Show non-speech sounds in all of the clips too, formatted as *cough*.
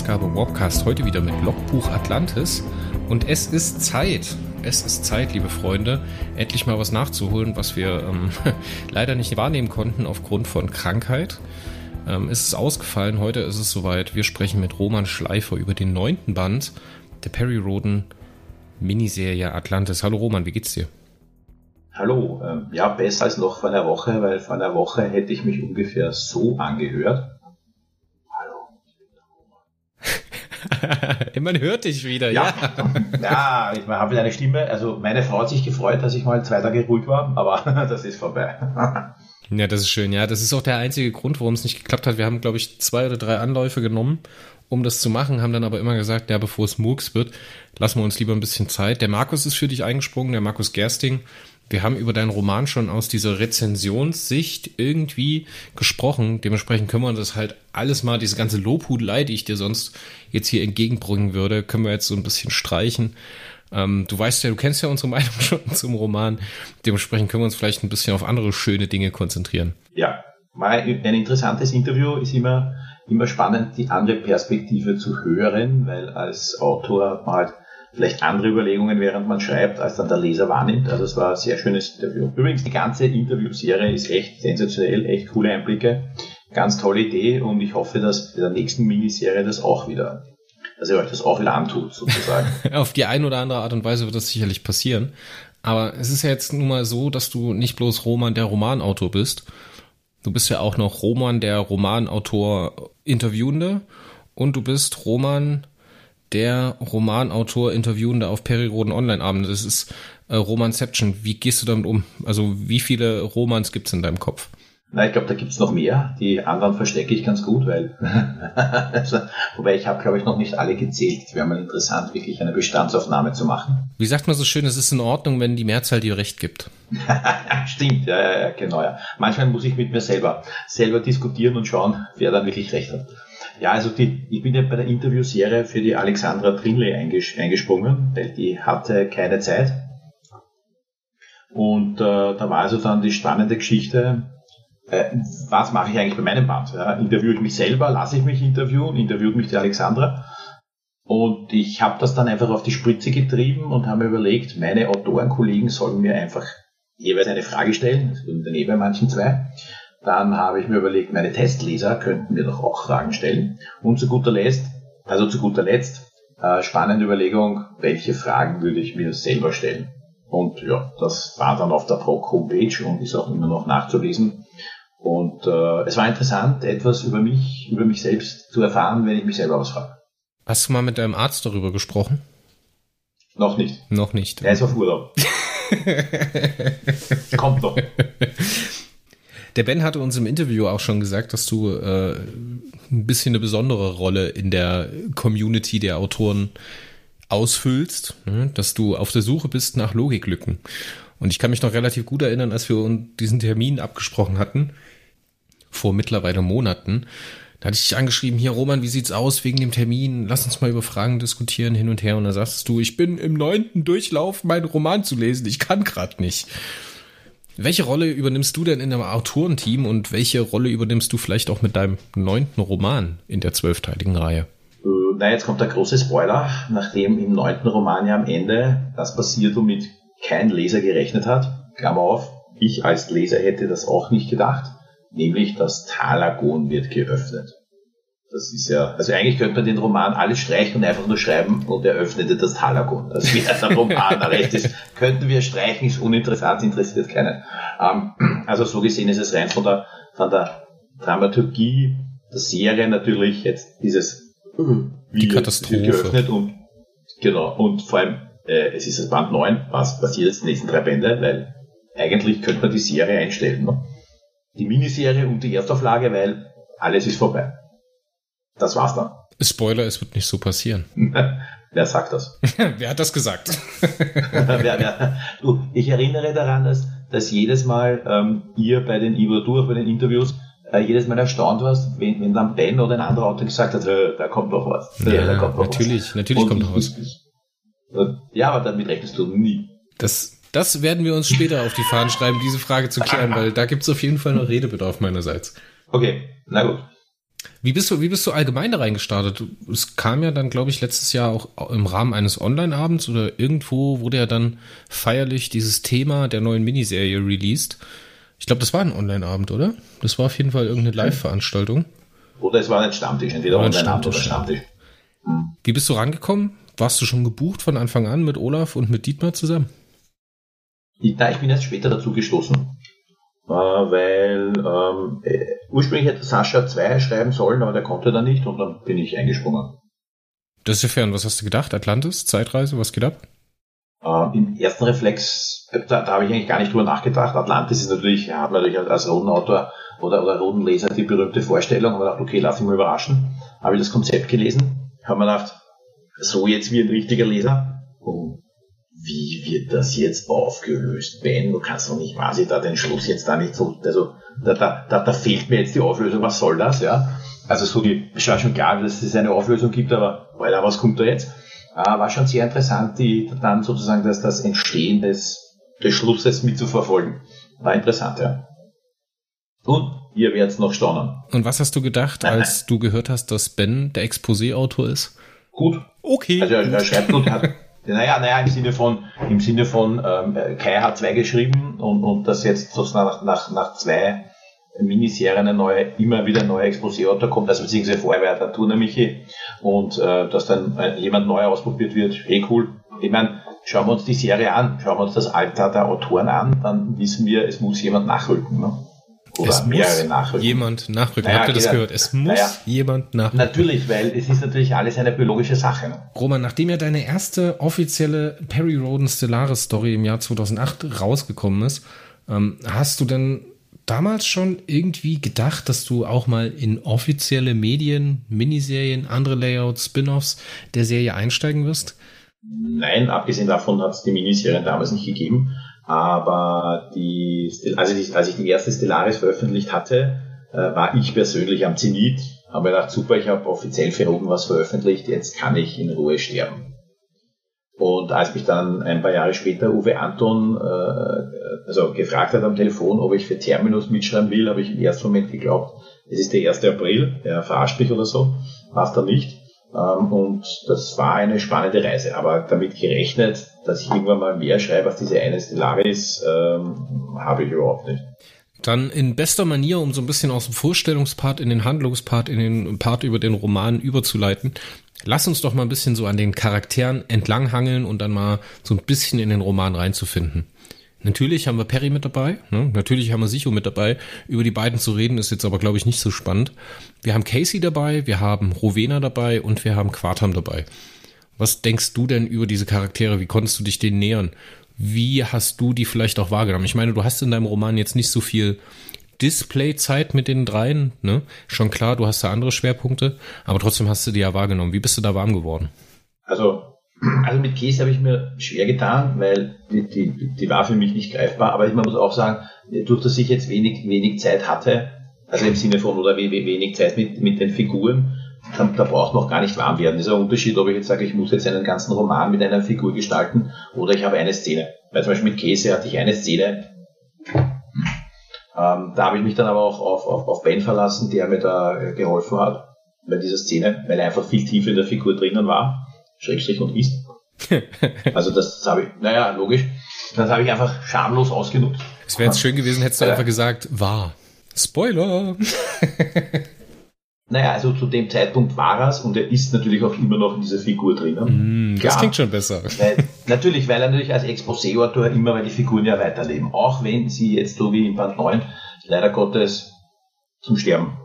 Ausgabe Warpcast. Heute wieder mit Logbuch Atlantis. Und es ist Zeit, es ist Zeit, liebe Freunde, endlich mal was nachzuholen, was wir ähm, *laughs* leider nicht wahrnehmen konnten aufgrund von Krankheit. Ähm, es ist ausgefallen, heute ist es soweit. Wir sprechen mit Roman Schleifer über den neunten Band der Perry Roden Miniserie Atlantis. Hallo Roman, wie geht's dir? Hallo, ähm, ja, besser als noch vor einer Woche, weil vor einer Woche hätte ich mich ungefähr so angehört. *laughs* Man hört dich wieder, ja. Ja, *laughs* ja ich habe wieder eine Stimme. Also meine Frau hat sich gefreut, dass ich mal zwei Tage ruhig war, aber *laughs* das ist vorbei. Ja, das ist schön. Ja, das ist auch der einzige Grund, warum es nicht geklappt hat. Wir haben, glaube ich, zwei oder drei Anläufe genommen, um das zu machen, haben dann aber immer gesagt, ja, bevor es Murks wird, lassen wir uns lieber ein bisschen Zeit. Der Markus ist für dich eingesprungen, der Markus Gersting wir haben über deinen Roman schon aus dieser Rezensionssicht irgendwie gesprochen. Dementsprechend können wir das halt alles mal, diese ganze Lobhudelei, die ich dir sonst jetzt hier entgegenbringen würde, können wir jetzt so ein bisschen streichen. Ähm, du weißt ja, du kennst ja unsere *laughs* Meinung schon zum Roman. Dementsprechend können wir uns vielleicht ein bisschen auf andere schöne Dinge konzentrieren. Ja, ein interessantes Interview ist immer, immer spannend, die andere Perspektive zu hören, weil als Autor man halt vielleicht andere Überlegungen, während man schreibt, als dann der Leser wahrnimmt. Also es war ein sehr schönes Interview. Übrigens, die ganze Interviewserie ist echt sensationell, echt coole Einblicke. Ganz tolle Idee und ich hoffe, dass bei der nächsten Miniserie das auch wieder, dass ihr euch das auch wieder antut, sozusagen. *laughs* Auf die eine oder andere Art und Weise wird das sicherlich passieren. Aber es ist ja jetzt nun mal so, dass du nicht bloß Roman der Romanautor bist. Du bist ja auch noch Roman der Romanautor Interviewende und du bist Roman der Romanautor Interviewende auf Periroden Online-Abend. Das ist äh, Romanception. Wie gehst du damit um? Also wie viele Romans gibt's in deinem Kopf? Na, ich glaube, da gibt's noch mehr. Die anderen verstecke ich ganz gut, weil *laughs* also, wobei ich habe, glaube ich, noch nicht alle gezählt. Es wäre mal interessant, wirklich eine Bestandsaufnahme zu machen. Wie sagt man so schön, es ist in Ordnung, wenn die Mehrzahl dir recht gibt. *laughs* Stimmt, ja, ja, ja, genau. Ja. Manchmal muss ich mit mir selber selber diskutieren und schauen, wer dann wirklich recht hat. Ja, also die, ich bin ja bei der Interviewserie für die Alexandra Trinley einges eingesprungen, weil die hatte keine Zeit. Und äh, da war also dann die spannende Geschichte, äh, was mache ich eigentlich bei meinem Band? Ja? Interviewe ich mich selber, lasse ich mich interviewen, interviewt mich die Alexandra. Und ich habe das dann einfach auf die Spritze getrieben und habe mir überlegt, meine Autorenkollegen sollen mir einfach jeweils eine Frage stellen, dann eh bei manchen zwei. Dann habe ich mir überlegt, meine Testleser könnten mir doch auch Fragen stellen. Und zu guter Letzt, also zu guter Letzt, äh, spannende Überlegung, welche Fragen würde ich mir selber stellen? Und ja, das war dann auf der Proc Homepage und ist auch immer noch nachzulesen. Und äh, es war interessant, etwas über mich, über mich selbst zu erfahren, wenn ich mich selber ausfrage. Hast du mal mit deinem Arzt darüber gesprochen? Noch nicht. Noch nicht. Er ist auf Urlaub. *laughs* Kommt noch. Der Ben hatte uns im Interview auch schon gesagt, dass du äh, ein bisschen eine besondere Rolle in der Community der Autoren ausfüllst, ne? dass du auf der Suche bist nach Logiklücken. Und ich kann mich noch relativ gut erinnern, als wir diesen Termin abgesprochen hatten, vor mittlerweile Monaten. Da hatte ich dich angeschrieben, hier Roman, wie sieht's aus wegen dem Termin? Lass uns mal über Fragen diskutieren hin und her. Und da sagst du, ich bin im neunten Durchlauf, meinen Roman zu lesen. Ich kann grad nicht. Welche Rolle übernimmst du denn in einem Autorenteam und welche Rolle übernimmst du vielleicht auch mit deinem neunten Roman in der zwölfteiligen Reihe? Äh, na, jetzt kommt der große Spoiler, nachdem im neunten Roman ja am Ende das passiert, womit kein Leser gerechnet hat. Klammer auf, ich als Leser hätte das auch nicht gedacht, nämlich das Talagon wird geöffnet. Das ist ja, also eigentlich könnte man den Roman alles streichen und einfach nur schreiben und er öffnete das Talagon. Das wäre der *laughs* Roman. Der Rest ist, könnten wir streichen, ist uninteressant, interessiert keinen. Ähm, also so gesehen ist es rein von der, von der Dramaturgie der Serie natürlich jetzt dieses, wie Die Katastrophe. geöffnet und, genau, und vor allem, äh, es ist das Band 9, was passiert jetzt die nächsten drei Bände, weil eigentlich könnte man die Serie einstellen. Ne? Die Miniserie und die Erstauflage, weil alles ist vorbei. Das war's dann. Spoiler, es wird nicht so passieren. *laughs* wer sagt das? *laughs* wer hat das gesagt? *laughs* wer, wer, du, ich erinnere daran, dass, dass jedes Mal ähm, ihr bei den, du bei den Interviews äh, jedes Mal erstaunt warst, wenn, wenn dann Ben oder ein anderer Autor gesagt hat, da kommt doch was. Ja, da kommt natürlich, was. natürlich kommt noch was. Ja, aber damit rechnest du nie. Das, das werden wir uns später auf die Fahnen schreiben, diese Frage zu klären, weil da gibt es auf jeden Fall noch Redebedarf meinerseits. Okay, na gut. Wie bist du, wie bist du allgemein da reingestartet? Es kam ja dann, glaube ich, letztes Jahr auch im Rahmen eines Online-Abends oder irgendwo wurde ja dann feierlich dieses Thema der neuen Miniserie released. Ich glaube, das war ein Online-Abend, oder? Das war auf jeden Fall irgendeine Live-Veranstaltung. Oder es war ein Stammtisch, entweder Online-Abend oder Stammtisch. Hm. Wie bist du rangekommen? Warst du schon gebucht von Anfang an mit Olaf und mit Dietmar zusammen? Ja, ich bin erst später dazu gestoßen. Äh, weil ähm, äh, ursprünglich hätte Sascha 2 schreiben sollen, aber der konnte dann nicht und dann bin ich eingesprungen. Das ist ja fern. Was hast du gedacht? Atlantis? Zeitreise? Was geht ab? Äh, Im ersten Reflex, da, da habe ich eigentlich gar nicht drüber nachgedacht. Atlantis ist natürlich, hat man natürlich als Rodenautor oder, oder Rodenleser die berühmte Vorstellung. Habe gedacht, okay, lass mich mal überraschen. Habe ich das Konzept gelesen, habe mir gedacht, so jetzt wie ein richtiger Leser. Und wie wird das jetzt aufgelöst? Ben, du kannst doch nicht quasi da den Schluss jetzt da nicht so, also da, da, da, da fehlt mir jetzt die Auflösung, was soll das, ja? Also so die, es war schon klar, dass es eine Auflösung gibt, aber Alter, was kommt da jetzt? Äh, war schon sehr interessant, die dann sozusagen das, das Entstehen des, des Schlusses mitzuverfolgen. War interessant, ja. Und ihr werdet noch staunen. Und was hast du gedacht, *laughs* als du gehört hast, dass Ben der Exposé-Autor ist? Gut. Okay. Also er, er schreibt gut, hat, naja, naja, im Sinne von, im Sinne von, ähm, Kai hat zwei geschrieben und, und das jetzt sozusagen nach, nach, nach zwei Miniserien eine neue, immer wieder neue Exposé-Autor kommt, also beziehungsweise vorher war der Turner Michi und äh, dass dann äh, jemand neu ausprobiert wird, eh cool. Ich meine, schauen wir uns die Serie an, schauen wir uns das Alter der Autoren an, dann wissen wir, es muss jemand nachrücken. Ne? Oder es mehrere nachrücken. Jemand nachrücken. Naja, Habt ihr das jeder, gehört? Es muss naja, jemand nachrücken. Natürlich, weil es ist natürlich alles eine biologische Sache. Ne? Roman, nachdem ja deine erste offizielle Perry Roden Stellaris Story im Jahr 2008 rausgekommen ist, ähm, hast du denn damals schon irgendwie gedacht, dass du auch mal in offizielle Medien, Miniserien, andere Layouts, Spin-offs der Serie einsteigen wirst? Nein, abgesehen davon hat es die Miniserien damals nicht gegeben. Aber die, also die, als ich die erste Stellaris veröffentlicht hatte, äh, war ich persönlich am Zenit. Habe mir gedacht, super, ich habe offiziell für oben was veröffentlicht, jetzt kann ich in Ruhe sterben. Und als mich dann ein paar Jahre später Uwe Anton äh, also gefragt hat am Telefon, ob ich für Terminus mitschreiben will, habe ich im ersten Moment geglaubt, es ist der 1. April, er verarscht mich oder so, war es dann nicht. Ähm, und das war eine spannende Reise. Aber damit gerechnet, dass ich irgendwann mal mehr schreibe als diese eine Stellaris, ähm, habe ich überhaupt nicht. Dann in bester Manier, um so ein bisschen aus dem Vorstellungspart in den Handlungspart, in den Part über den Roman überzuleiten. Lass uns doch mal ein bisschen so an den Charakteren entlanghangeln und dann mal so ein bisschen in den Roman reinzufinden. Natürlich haben wir Perry mit dabei, ne? natürlich haben wir Sicho mit dabei. Über die beiden zu reden ist jetzt aber, glaube ich, nicht so spannend. Wir haben Casey dabei, wir haben Rowena dabei und wir haben Quartam dabei. Was denkst du denn über diese Charaktere? Wie konntest du dich denen nähern? Wie hast du die vielleicht auch wahrgenommen? Ich meine, du hast in deinem Roman jetzt nicht so viel Displayzeit mit den dreien, ne? Schon klar, du hast da andere Schwerpunkte, aber trotzdem hast du die ja wahrgenommen. Wie bist du da warm geworden? Also also mit Käse habe ich mir schwer getan, weil die, die, die war für mich nicht greifbar. Aber man muss auch sagen, durch dass ich jetzt wenig, wenig Zeit hatte, also im Sinne von oder wenig Zeit mit, mit den Figuren, da, da braucht man auch gar nicht warm werden. Das ist ein Unterschied, ob ich jetzt sage, ich muss jetzt einen ganzen Roman mit einer Figur gestalten oder ich habe eine Szene. Weil zum Beispiel mit Käse hatte ich eine Szene. Ähm, da habe ich mich dann aber auch auf, auf, auf Ben verlassen, der mir da geholfen hat bei dieser Szene, weil er einfach viel tiefer in der Figur drinnen war. Schrägstrich und ist. *laughs* also das, das habe ich, naja, logisch. Das habe ich einfach schamlos ausgenutzt. Es wäre jetzt schön gewesen, hättest du äh, einfach gesagt, war. Spoiler! *laughs* naja, also zu dem Zeitpunkt war es und er ist natürlich auch immer noch in dieser Figur drinnen. Mm, das klingt schon besser. Weil, *laughs* natürlich, weil er natürlich als Exposé-Autor immer, weil die Figuren ja weiterleben. Auch wenn sie jetzt so wie in Band 9 leider Gottes zum Sterben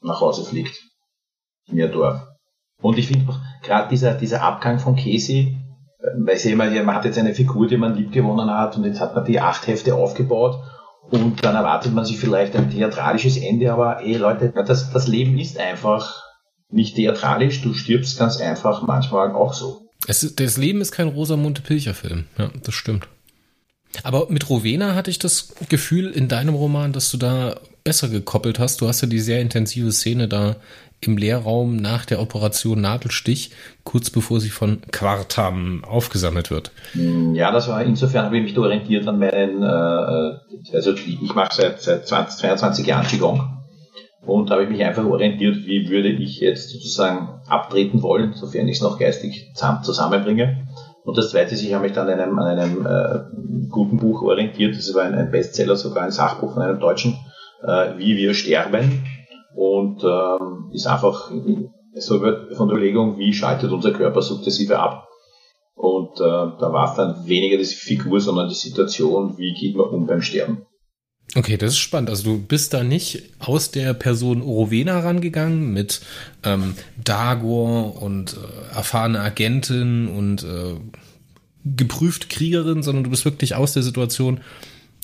nach Hause fliegt. In ihr Dorf. Und ich finde auch gerade dieser, dieser Abgang von Casey, äh, weil ich immer, man hat jetzt eine Figur, die man lieb gewonnen hat und jetzt hat man die acht Hefte aufgebaut und dann erwartet man sich vielleicht ein theatralisches Ende, aber ey Leute, das, das Leben ist einfach nicht theatralisch, du stirbst ganz einfach manchmal auch so. Es, das Leben ist kein Rosamunde Pilcher-Film, ja, das stimmt. Aber mit Rowena hatte ich das Gefühl in deinem Roman, dass du da besser gekoppelt hast. Du hast ja die sehr intensive Szene da im Lehrraum nach der Operation Nadelstich, kurz bevor sie von Quartam aufgesammelt wird. Ja, das war insofern habe ich mich orientiert an meinen, äh, also ich mache seit, seit 20, 22 Jahren Qigong Und habe ich mich einfach orientiert, wie würde ich jetzt sozusagen abtreten wollen, sofern ich es noch geistig zusammenbringe. Und das Zweite ist, ich habe mich dann an einem, an einem äh, guten Buch orientiert, das war ein, ein, Bestseller, sogar ein Sachbuch von einem Deutschen, äh, Wie wir sterben. Und ähm, ist einfach so von der Überlegung, wie schaltet unser Körper sukzessive ab. Und äh, da war es dann weniger die Figur, sondern die Situation, wie geht man um beim Sterben. Okay, das ist spannend. Also du bist da nicht aus der Person Orowena rangegangen mit ähm, Dagor und äh, erfahrene Agentin und äh, geprüft Kriegerin, sondern du bist wirklich aus der Situation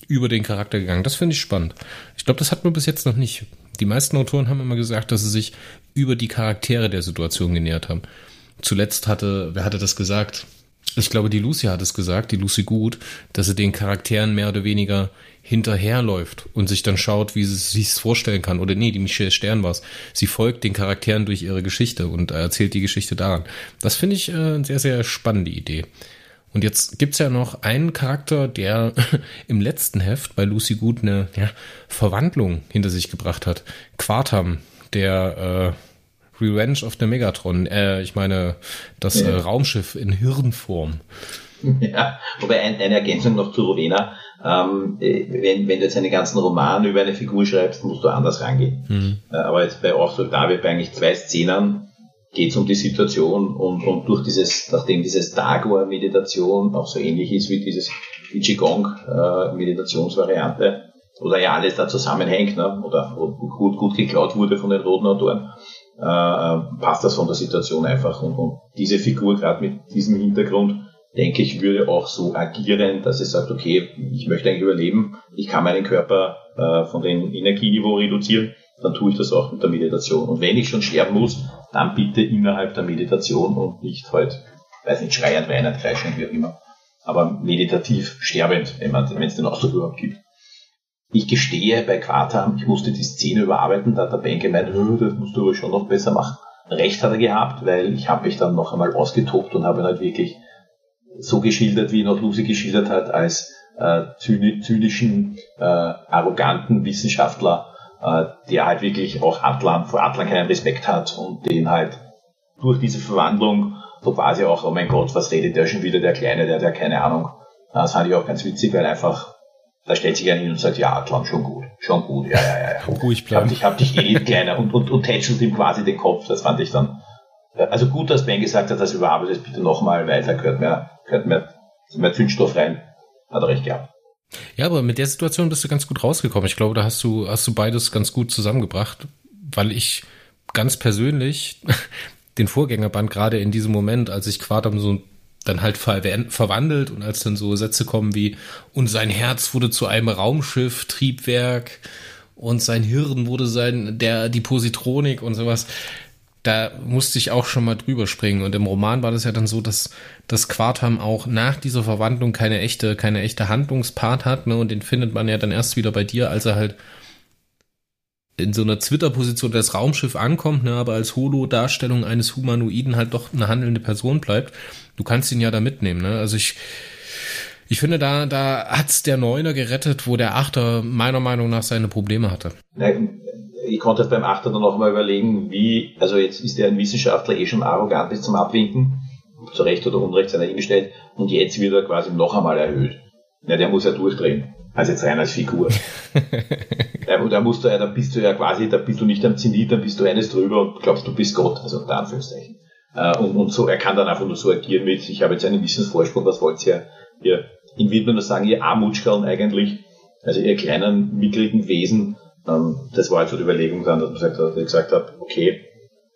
über den Charakter gegangen. Das finde ich spannend. Ich glaube, das hat man bis jetzt noch nicht. Die meisten Autoren haben immer gesagt, dass sie sich über die Charaktere der Situation genähert haben. Zuletzt hatte, wer hatte das gesagt? Ich glaube, die Lucy hat es gesagt, die Lucy Gut, dass sie den Charakteren mehr oder weniger hinterherläuft und sich dann schaut, wie sie es sich vorstellen kann. Oder nee, die Michelle Stern war Sie folgt den Charakteren durch ihre Geschichte und erzählt die Geschichte daran. Das finde ich äh, eine sehr, sehr spannende Idee. Und jetzt gibt's ja noch einen Charakter, der *laughs* im letzten Heft bei Lucy Good eine ja, Verwandlung hinter sich gebracht hat. Quartam, der äh, Revenge of the Megatron, äh, ich meine das ja. äh, Raumschiff in Hirnform. Ja, wobei ein, eine Ergänzung noch zu Rowena. Ähm, äh, wenn, wenn du jetzt einen ganzen Roman über eine Figur schreibst, musst du anders rangehen. Mhm. Äh, aber jetzt bei Auch David bei eigentlich zwei Szenen geht es um die Situation und, und durch dieses, nachdem dieses Dagor-Meditation auch so ähnlich ist wie dieses die Qigong-Meditationsvariante, äh, oder ja alles da zusammenhängt, ne, oder gut, gut geklaut wurde von den roten Autoren, äh, passt das von der Situation einfach. Und, und diese Figur, gerade mit diesem Hintergrund, denke ich, würde auch so agieren, dass es sagt, okay, ich möchte eigentlich überleben, ich kann meinen Körper äh, von dem Energieniveau reduzieren, dann tue ich das auch mit der Meditation. Und wenn ich schon sterben muss, dann bitte innerhalb der Meditation und nicht halt, weiß nicht, schreiend, weinend, kreischend, wie auch immer. Aber meditativ sterbend, wenn es den Ausdruck überhaupt gibt. Ich gestehe bei Quartam, ich musste die Szene überarbeiten, da hat der Ben gemeint, das musst du aber schon noch besser machen. Recht hat er gehabt, weil ich habe mich dann noch einmal ausgetobt und habe ihn halt wirklich so geschildert, wie ihn auch Lucy geschildert hat, als äh, zynischen, äh, arroganten Wissenschaftler, äh, der halt wirklich auch Atlan, vor Atlan keinen Respekt hat und den halt durch diese Verwandlung so quasi auch, oh mein Gott, was redet der schon wieder, der Kleine, der, der keine Ahnung. Das fand ich auch ganz witzig, weil einfach, da stellt sich einer hin und sagt, ja, Atlan, schon gut, schon gut, ja, ja, ja. Ruhig bleiben. Ich hab dich, hab dich eh, Kleiner, und, und, und tätschelt ihm quasi den Kopf, das fand ich dann, also gut, dass Ben gesagt hat, das überarbeitet bitte nochmal, weil da gehört mehr, gehört mehr, mehr Zündstoff rein. Hat er recht gehabt. Ja, aber mit der Situation bist du ganz gut rausgekommen. Ich glaube, da hast du, hast du beides ganz gut zusammengebracht, weil ich ganz persönlich *laughs* den Vorgängerband gerade in diesem Moment, als ich Quadam so dann halt verwandelt und als dann so Sätze kommen wie und sein Herz wurde zu einem Raumschiff, Triebwerk und sein Hirn wurde sein, der, die Positronik und sowas da musste ich auch schon mal drüber springen. Und im Roman war das ja dann so, dass das Quartam auch nach dieser Verwandlung keine echte, keine echte Handlungspart hat, ne? Und den findet man ja dann erst wieder bei dir, als er halt in so einer Twitter-Position das Raumschiff ankommt, ne, aber als Holo-Darstellung eines Humanoiden halt doch eine handelnde Person bleibt. Du kannst ihn ja da mitnehmen, ne? Also ich, ich finde, da, da hat's der Neuner gerettet, wo der Achter meiner Meinung nach seine Probleme hatte. Ich konnte jetzt beim Achter dann noch mal überlegen, wie, also jetzt ist er ein Wissenschaftler eh schon arrogant bis zum Abwinken, zu Recht oder Unrecht seiner hingestellt, und jetzt wird er quasi noch einmal erhöht. Ja, der muss ja durchdrehen. Also jetzt rein als Figur. *laughs* ja, da musst du ja, da bist du ja quasi, da bist du nicht am Zenit, dann bist du eines drüber und glaubst, du bist Gott, also unter Anführungszeichen. Äh, und, und so, er kann dann einfach nur so agieren mit, ich habe jetzt einen Wissensvorsprung, was wollt ihr? Ihr, in wird man nur sagen, ihr Armutschkerln eigentlich, also ihr kleinen, mickrigen Wesen, das war halt so die Überlegung dann, dass gesagt hat, gesagt hat okay,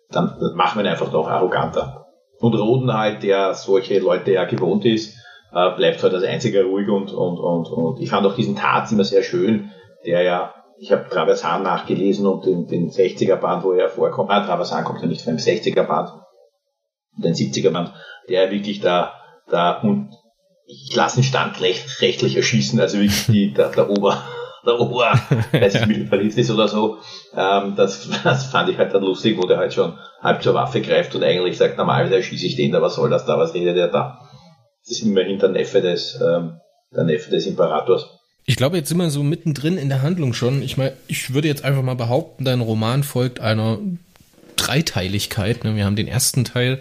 dann machen wir ihn einfach noch arroganter. Und Roden halt, der solche Leute ja gewohnt ist, äh, bleibt halt als einziger ruhig und, und, und, und ich fand auch diesen Tat immer sehr schön, der ja, ich habe Traversan nachgelesen und den, den 60er Band, wo er vorkommt, ah, Traversan kommt ja nicht von dem 60er Band, den 70er Band, der wirklich da, da und ich lasse ihn standrechtlich erschießen, also wirklich die, der, der Ober, der Ohr, weiß ich, Militarist ist oder so. Ähm, das, das fand ich halt dann lustig, wo der halt schon halb zur Waffe greift und eigentlich sagt, normalerweise schieße ich den da, was soll das da, was redet der da? Das ist immerhin der Neffe des, ähm, der Neffe des Imperators. Ich glaube, jetzt sind wir so mittendrin in der Handlung schon. Ich meine, ich würde jetzt einfach mal behaupten, dein Roman folgt einer Dreiteiligkeit. Ne? Wir haben den ersten Teil,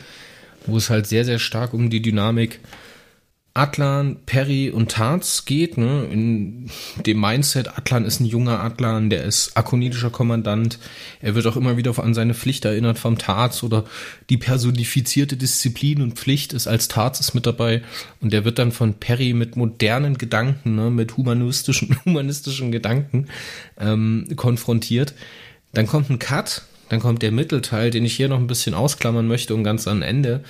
wo es halt sehr, sehr stark um die Dynamik Atlan, Perry und Tarz geht, ne, in dem Mindset, Atlan ist ein junger Atlan, der ist akonitischer Kommandant, er wird auch immer wieder an seine Pflicht erinnert vom Tarz oder die personifizierte Disziplin und Pflicht ist als Tarz ist mit dabei. Und der wird dann von Perry mit modernen Gedanken, ne, mit humanistischen, *laughs* humanistischen Gedanken ähm, konfrontiert. Dann kommt ein Cut, dann kommt der Mittelteil, den ich hier noch ein bisschen ausklammern möchte und ganz am Ende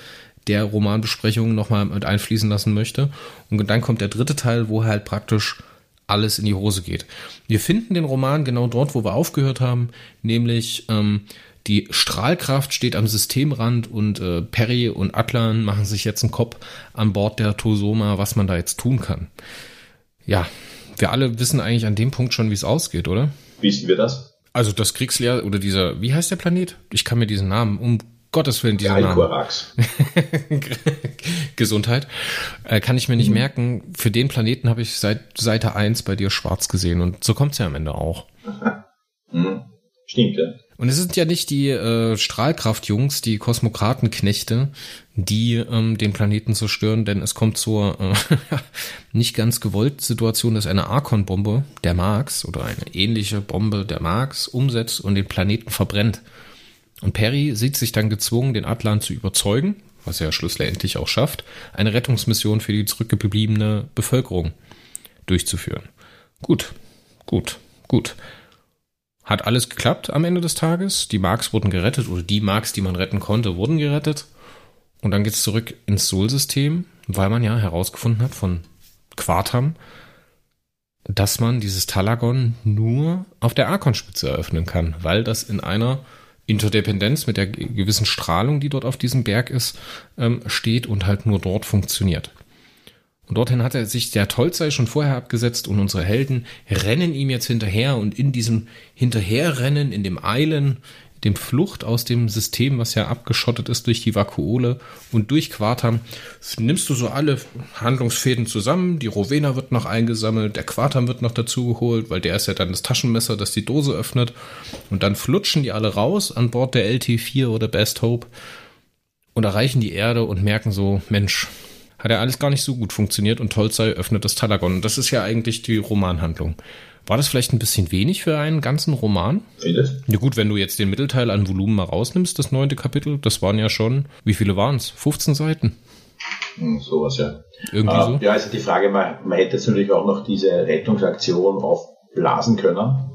der Romanbesprechung nochmal mit einfließen lassen möchte. Und dann kommt der dritte Teil, wo halt praktisch alles in die Hose geht. Wir finden den Roman genau dort, wo wir aufgehört haben, nämlich ähm, die Strahlkraft steht am Systemrand und äh, Perry und Atlan machen sich jetzt einen Kopf an Bord der Tosoma, was man da jetzt tun kann. Ja, wir alle wissen eigentlich an dem Punkt schon, wie es ausgeht, oder? Wissen wir das? Also das Kriegsleer oder dieser, wie heißt der Planet? Ich kann mir diesen Namen um Gottes Willen, dieser Name. *laughs* Gesundheit. Äh, kann ich mir nicht mhm. merken. Für den Planeten habe ich seit Seite 1 bei dir schwarz gesehen und so kommt es ja am Ende auch. *laughs* Mhm. Stimmt, ja. Und es sind ja nicht die äh, Strahlkraftjungs, die Kosmokratenknechte, die ähm, den Planeten zerstören, denn es kommt zur äh, *laughs* nicht ganz gewollten Situation, dass eine Archon-Bombe der Marx oder eine ähnliche Bombe der Marx umsetzt und den Planeten verbrennt. Und Perry sieht sich dann gezwungen, den Atlan zu überzeugen, was er schlussendlich auch schafft, eine Rettungsmission für die zurückgebliebene Bevölkerung durchzuführen. Gut, gut, gut. Hat alles geklappt am Ende des Tages. Die Marks wurden gerettet oder die Marks, die man retten konnte, wurden gerettet. Und dann geht's zurück ins Sol-System, weil man ja herausgefunden hat von Quartam, dass man dieses Talagon nur auf der Arkon-Spitze eröffnen kann, weil das in einer Interdependenz mit der gewissen Strahlung, die dort auf diesem Berg ist, ähm, steht und halt nur dort funktioniert. Und dorthin hat er sich der Tolzei schon vorher abgesetzt und unsere Helden rennen ihm jetzt hinterher und in diesem Hinterherrennen, in dem Eilen, dem Flucht aus dem System, was ja abgeschottet ist durch die Vakuole und durch Quartam, nimmst du so alle Handlungsfäden zusammen. Die Rowena wird noch eingesammelt, der Quartam wird noch dazugeholt, weil der ist ja dann das Taschenmesser, das die Dose öffnet. Und dann flutschen die alle raus an Bord der LT4 oder Best Hope und erreichen die Erde und merken so, Mensch, hat ja alles gar nicht so gut funktioniert und Tolzei öffnet das Talagon. Und das ist ja eigentlich die Romanhandlung. War das vielleicht ein bisschen wenig für einen ganzen Roman? Vieles. Ja gut, wenn du jetzt den Mittelteil an Volumen mal rausnimmst, das neunte Kapitel, das waren ja schon, wie viele waren es? 15 Seiten? Hm, sowas, ja. Irgendwie äh, so? Ja, also die Frage, man, man hätte jetzt natürlich auch noch diese Rettungsaktion aufblasen können.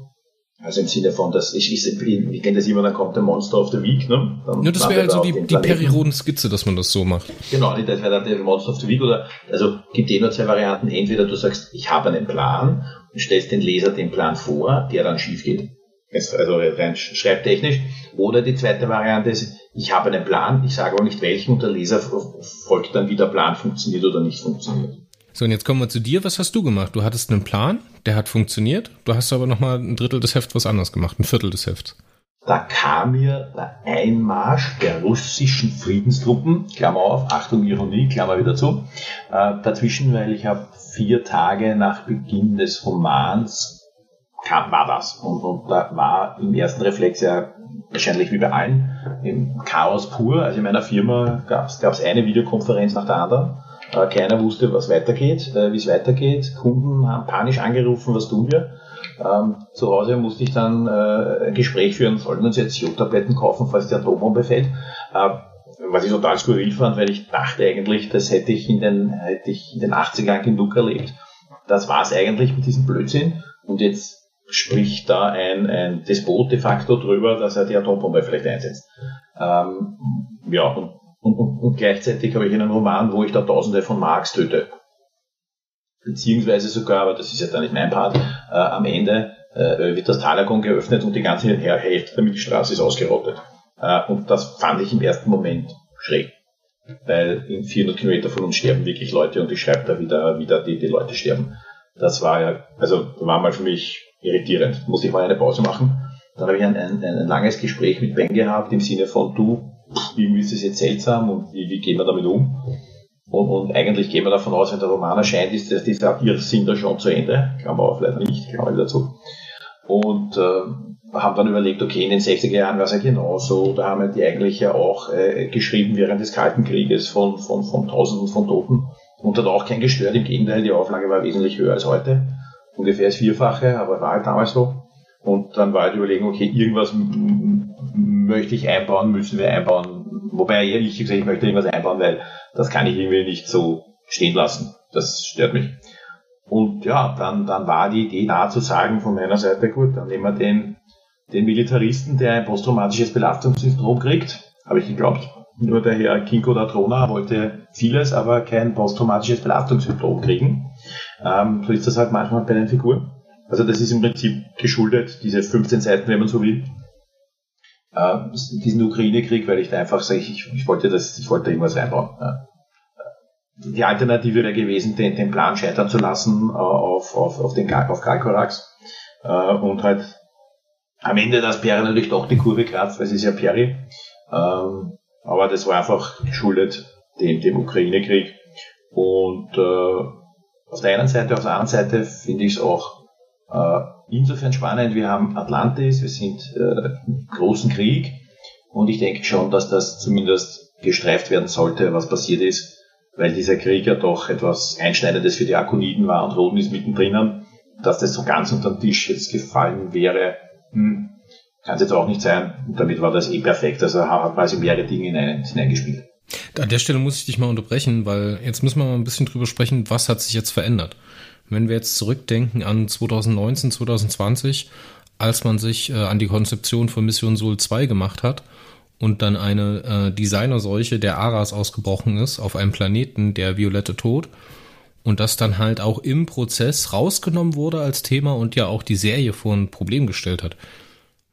Also im Sinne von, dass ich, ich, ich kenne das immer, dann kommt der Monster of the Week, ne? Dann ja, das wäre also die, die Periroden-Skizze, dass man das so macht. Genau, das wäre dann der Monster of the Week oder, also gibt eh nur zwei Varianten. Entweder du sagst, ich habe einen Plan und stellst den Leser den Plan vor, der dann schief geht. Also rein schreibtechnisch. Oder die zweite Variante ist, ich habe einen Plan, ich sage aber nicht welchen und der Leser folgt dann, wie der Plan funktioniert oder nicht funktioniert. So, und jetzt kommen wir zu dir. Was hast du gemacht? Du hattest einen Plan, der hat funktioniert. Du hast aber nochmal ein Drittel des Hefts was anderes gemacht, ein Viertel des Hefts. Da kam mir der Einmarsch der russischen Friedenstruppen, Klammer auf, Achtung Ironie, Klammer wieder zu, äh, dazwischen, weil ich habe vier Tage nach Beginn des Romans kam, war das. Und, und da war im ersten Reflex ja wahrscheinlich wie bei allen im Chaos pur. Also in meiner Firma gab es eine Videokonferenz nach der anderen. Äh, keiner wusste, was weitergeht, äh, wie es weitergeht. Kunden haben panisch angerufen, was tun wir? Ähm, zu Hause musste ich dann äh, ein Gespräch führen, sollten wir uns jetzt Jodtabletten kaufen, falls die Atombombe fällt. Äh, was ich total skurril fand, weil ich dachte eigentlich, das hätte ich in den, hätte ich in den 80ern genug erlebt. Das war es eigentlich mit diesem Blödsinn. Und jetzt spricht da ein, ein Despot de facto drüber, dass er die Atombombe vielleicht einsetzt. Ähm, ja, und, und, und, und gleichzeitig habe ich einen Roman, wo ich da Tausende von Marx töte. Beziehungsweise sogar, aber das ist ja dann nicht mein Part, äh, am Ende äh, wird das Talagon geöffnet und die ganze Hälfte der Milchstraße ist ausgerottet. Äh, und das fand ich im ersten Moment schräg. Weil in 400 Kilometer von uns sterben wirklich Leute und ich schreibe da wieder, wieder die, die Leute sterben. Das war ja, also war mal für mich irritierend. Muss ich mal eine Pause machen. Dann habe ich ein, ein, ein langes Gespräch mit Ben gehabt im Sinne von, du, irgendwie ist das jetzt seltsam und wie, wie gehen wir damit um? Und, und eigentlich gehen wir davon aus, wenn der Roman erscheint, ist dass dieser Irrsinn da schon zu Ende. Wir auch leider nicht, glaube ich dazu. Und äh, haben dann überlegt, okay, in den 60er Jahren war es ja genauso. Da haben wir die eigentlich ja auch äh, geschrieben während des Kalten Krieges von, von, von Tausenden von Toten. Und hat auch kein gestört. Im Gegenteil, die Auflage war wesentlich höher als heute. Ungefähr das Vierfache, aber war halt damals so. Und dann war halt die Überlegung, okay, irgendwas möchte ich einbauen, müssen wir einbauen. Wobei ich gesagt, ich möchte irgendwas einbauen, weil das kann ich irgendwie nicht so stehen lassen. Das stört mich. Und ja, dann, dann war die Idee da zu sagen von meiner Seite, gut, dann nehmen wir den, den Militaristen, der ein posttraumatisches Belastungssyndrom kriegt, habe ich geglaubt. Nur der Herr Kinko da Trona wollte vieles, aber kein posttraumatisches Belastungssyndrom kriegen. Ähm, so ist das halt manchmal bei den Figuren. Also das ist im Prinzip geschuldet, diese 15 Seiten, wenn man so will, äh, diesen Ukraine-Krieg, weil ich da einfach sage, ich, ich wollte das, ich wollte irgendwas einbauen. Ja. Die Alternative wäre gewesen, den, den Plan scheitern zu lassen äh, auf, auf, auf den auf Kalkorax äh, und halt am Ende das Peri natürlich doch die Kurve kratzt, weil es ist ja Peri. Ähm, aber das war einfach geschuldet dem, dem Ukraine-Krieg. Und äh, auf der einen Seite, auf der anderen Seite finde ich es auch insofern spannend. Wir haben Atlantis, wir sind äh, im großen Krieg und ich denke schon, dass das zumindest gestreift werden sollte, was passiert ist, weil dieser Krieg ja doch etwas Einschneidendes für die Akoniden war und Roden ist mittendrin, dass das so ganz unter den Tisch jetzt gefallen wäre, hm, kann es jetzt auch nicht sein. Und damit war das eh perfekt. Also hat quasi mehrere Dinge hineingespielt. An der Stelle muss ich dich mal unterbrechen, weil jetzt müssen wir mal ein bisschen drüber sprechen, was hat sich jetzt verändert. Wenn wir jetzt zurückdenken an 2019, 2020, als man sich äh, an die Konzeption von Mission Sol 2 gemacht hat und dann eine äh, Designerseuche der Aras ausgebrochen ist auf einem Planeten, der violette Tod, und das dann halt auch im Prozess rausgenommen wurde als Thema und ja auch die Serie vor ein Problem gestellt hat.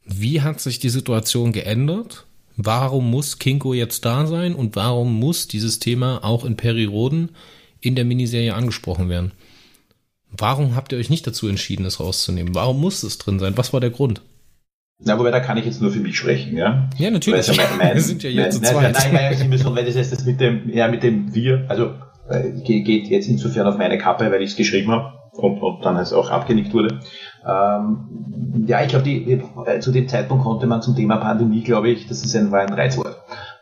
Wie hat sich die Situation geändert? Warum muss Kinko jetzt da sein und warum muss dieses Thema auch in Periroden in der Miniserie angesprochen werden? Warum habt ihr euch nicht dazu entschieden, es rauszunehmen? Warum muss es drin sein? Was war der Grund? Na, wobei da kann ich jetzt nur für mich sprechen, ja. Ja, natürlich. Ja mein, *laughs* mein, wir sind ja jetzt zu zweit. Nein, nein, nein, schon, weil das heißt, das mit dem, ja, mit dem Wir, also äh, geht jetzt insofern auf meine Kappe, weil ich es geschrieben habe und, und dann es auch abgenickt wurde. Ähm, ja, ich glaube, äh, zu dem Zeitpunkt konnte man zum Thema Pandemie, glaube ich, das ist ein, war ein Reizwort.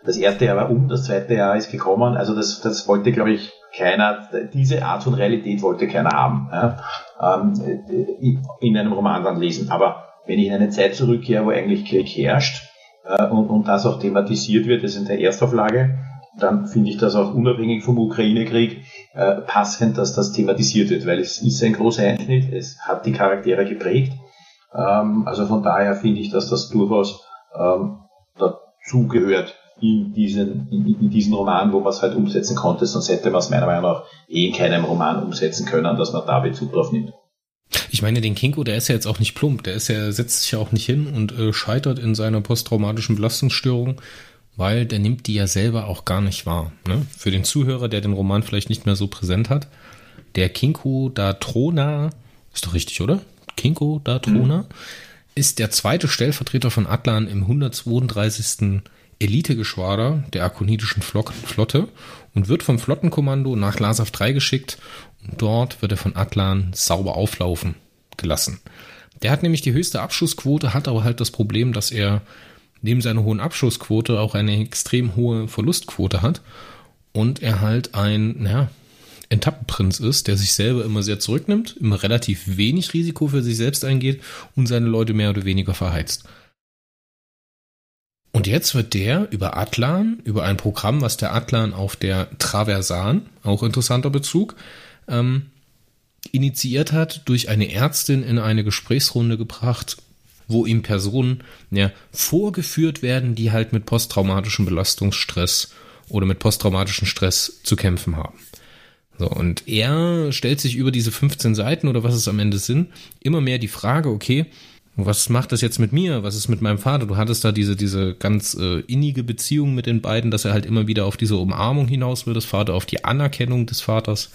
Das erste Jahr war um, das zweite Jahr ist gekommen. Also das, das wollte, glaube ich, keiner, diese Art von Realität wollte keiner haben, ja, ähm, in einem Roman dann lesen. Aber wenn ich in eine Zeit zurückkehre, wo eigentlich Krieg herrscht äh, und, und das auch thematisiert wird, das ist in der Erstauflage, dann finde ich das auch unabhängig vom Ukraine-Krieg äh, passend, dass das thematisiert wird, weil es ist ein großer Einschnitt, es hat die Charaktere geprägt. Ähm, also von daher finde ich, dass das durchaus ähm, dazugehört in diesen, in, in diesen Roman, wo man es halt umsetzen konnte, sonst hätte man es meiner Meinung nach eh in keinem Roman umsetzen können, dass man da Bezug drauf nimmt. Ich meine, den Kinko, der ist ja jetzt auch nicht plump, der ist ja, setzt sich ja auch nicht hin und äh, scheitert in seiner posttraumatischen Belastungsstörung, weil der nimmt die ja selber auch gar nicht wahr. Ne? Für den Zuhörer, der den Roman vielleicht nicht mehr so präsent hat, der Kinko da Trona, ist doch richtig, oder? Kinko da Trona, mhm. ist der zweite Stellvertreter von Atlan im 132. Elitegeschwader der akonidischen Flotte und wird vom Flottenkommando nach Lasav 3 geschickt und dort wird er von Atlan sauber auflaufen gelassen. Der hat nämlich die höchste Abschussquote, hat aber halt das Problem, dass er neben seiner hohen Abschussquote auch eine extrem hohe Verlustquote hat und er halt ein, naja, Etappenprinz ist, der sich selber immer sehr zurücknimmt, immer relativ wenig Risiko für sich selbst eingeht und seine Leute mehr oder weniger verheizt. Und jetzt wird der über Atlan, über ein Programm, was der Atlan auf der Traversan, auch interessanter Bezug, ähm, initiiert hat, durch eine Ärztin in eine Gesprächsrunde gebracht, wo ihm Personen ja, vorgeführt werden, die halt mit posttraumatischem Belastungsstress oder mit posttraumatischem Stress zu kämpfen haben. So, und er stellt sich über diese 15 Seiten oder was es am Ende sind, immer mehr die Frage, okay, was macht das jetzt mit mir? Was ist mit meinem Vater? Du hattest da diese, diese ganz äh, innige Beziehung mit den beiden, dass er halt immer wieder auf diese Umarmung hinaus will, das Vater, auf die Anerkennung des Vaters,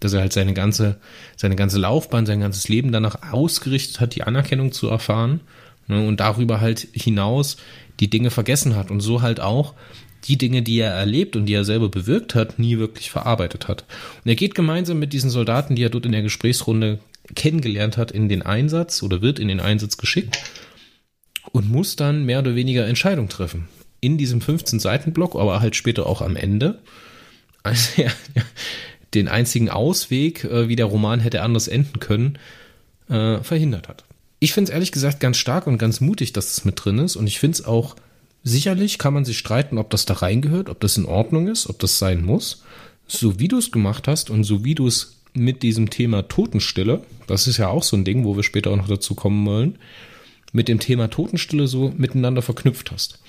dass er halt seine ganze, seine ganze Laufbahn, sein ganzes Leben danach ausgerichtet hat, die Anerkennung zu erfahren ne, und darüber halt hinaus die Dinge vergessen hat und so halt auch die Dinge, die er erlebt und die er selber bewirkt hat, nie wirklich verarbeitet hat. Und er geht gemeinsam mit diesen Soldaten, die er dort in der Gesprächsrunde kennengelernt hat, in den Einsatz oder wird in den Einsatz geschickt und muss dann mehr oder weniger Entscheidungen treffen. In diesem 15-Seiten-Block, aber halt später auch am Ende. Also *laughs* er den einzigen Ausweg, äh, wie der Roman hätte anders enden können, äh, verhindert hat. Ich finde es ehrlich gesagt ganz stark und ganz mutig, dass es mit drin ist. Und ich finde es auch, sicherlich kann man sich streiten, ob das da reingehört, ob das in Ordnung ist, ob das sein muss. So wie du es gemacht hast und so wie du es mit diesem Thema Totenstille, das ist ja auch so ein Ding, wo wir später auch noch dazu kommen wollen, mit dem Thema Totenstille so miteinander verknüpft hast.